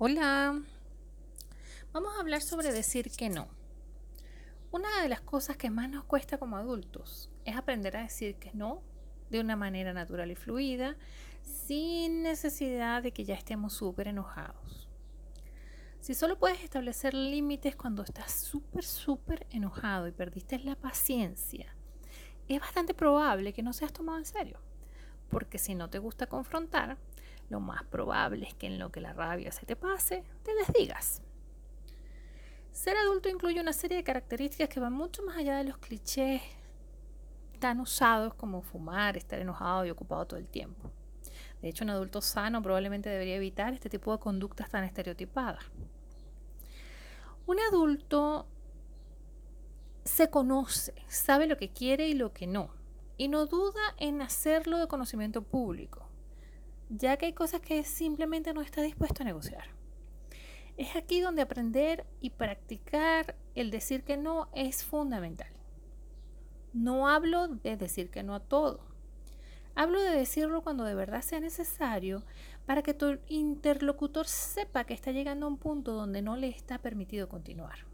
Hola, vamos a hablar sobre decir que no. Una de las cosas que más nos cuesta como adultos es aprender a decir que no de una manera natural y fluida, sin necesidad de que ya estemos súper enojados. Si solo puedes establecer límites cuando estás súper, súper enojado y perdiste la paciencia, es bastante probable que no seas tomado en serio. Porque si no te gusta confrontar, lo más probable es que en lo que la rabia se te pase, te desdigas. Ser adulto incluye una serie de características que van mucho más allá de los clichés tan usados como fumar, estar enojado y ocupado todo el tiempo. De hecho, un adulto sano probablemente debería evitar este tipo de conductas tan estereotipadas. Un adulto se conoce, sabe lo que quiere y lo que no, y no duda en hacerlo de conocimiento público ya que hay cosas que simplemente no está dispuesto a negociar. Es aquí donde aprender y practicar el decir que no es fundamental. No hablo de decir que no a todo. Hablo de decirlo cuando de verdad sea necesario para que tu interlocutor sepa que está llegando a un punto donde no le está permitido continuar.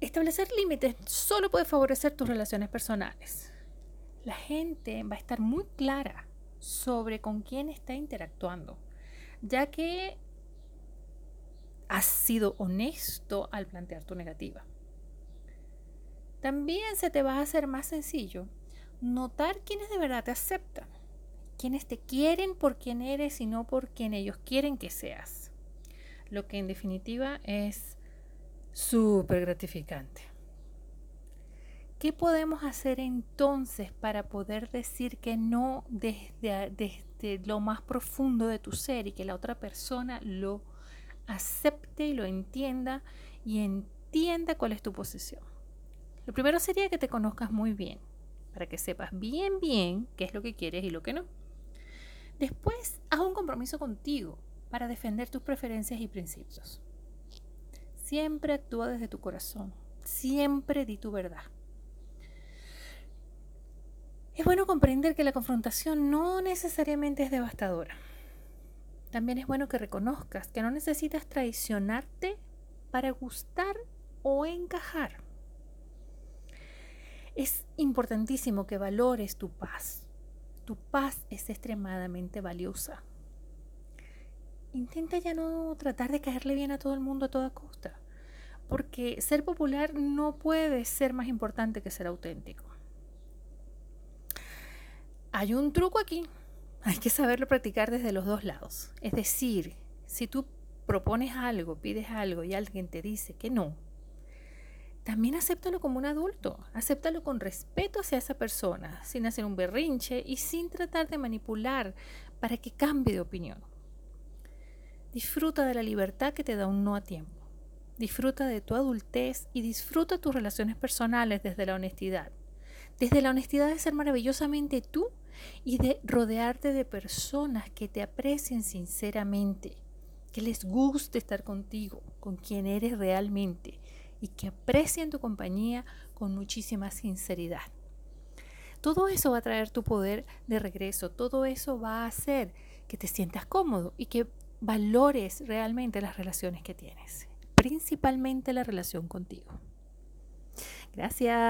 Establecer límites solo puede favorecer tus relaciones personales la gente va a estar muy clara sobre con quién está interactuando, ya que has sido honesto al plantear tu negativa. También se te va a hacer más sencillo notar quiénes de verdad te aceptan, quienes te quieren por quien eres y no por quien ellos quieren que seas, lo que en definitiva es súper gratificante. ¿Qué podemos hacer entonces para poder decir que no desde, lo más profundo de tu ser y que la otra persona lo acepte y lo entienda y entienda cuál es tu posición? Lo primero sería que te conozcas muy bien, para que sepas bien, bien qué es lo que quieres y lo que no. Después, haz un compromiso contigo para defender tus preferencias y principios. Siempre actúa desde tu corazón, siempre di tu verdad. Es bueno comprender que la confrontación no necesariamente es devastadora. También es bueno que reconozcas que no necesitas traicionarte para gustar o encajar. Es importantísimo que valores tu paz. Tu paz es extremadamente valiosa. Intenta ya no tratar de caerle bien a todo el mundo a toda costa, porque ser popular no puede ser más importante que ser auténtico hay un truco aquí. Hay que saberlo practicar desde los dos lados. Es decir, si tú propones algo, pides algo y alguien te dice que no, también acéptalo como un adulto. Acéptalo con respeto hacia esa persona, sin hacer un berrinche y sin tratar de manipular para que cambie de opinión. Disfruta de la libertad que te da un no a tiempo. Disfruta de tu adultez y disfruta tus relaciones personales desde la honestidad. Desde la honestidad de ser maravillosamente tú y de rodearte de personas que te aprecien sinceramente, que les guste estar contigo, con quien eres realmente y que aprecien tu compañía con muchísima sinceridad. Todo eso va a traer tu poder de regreso, todo eso va a hacer que te sientas cómodo y que valores realmente las relaciones que tienes, principalmente la relación contigo. Gracias.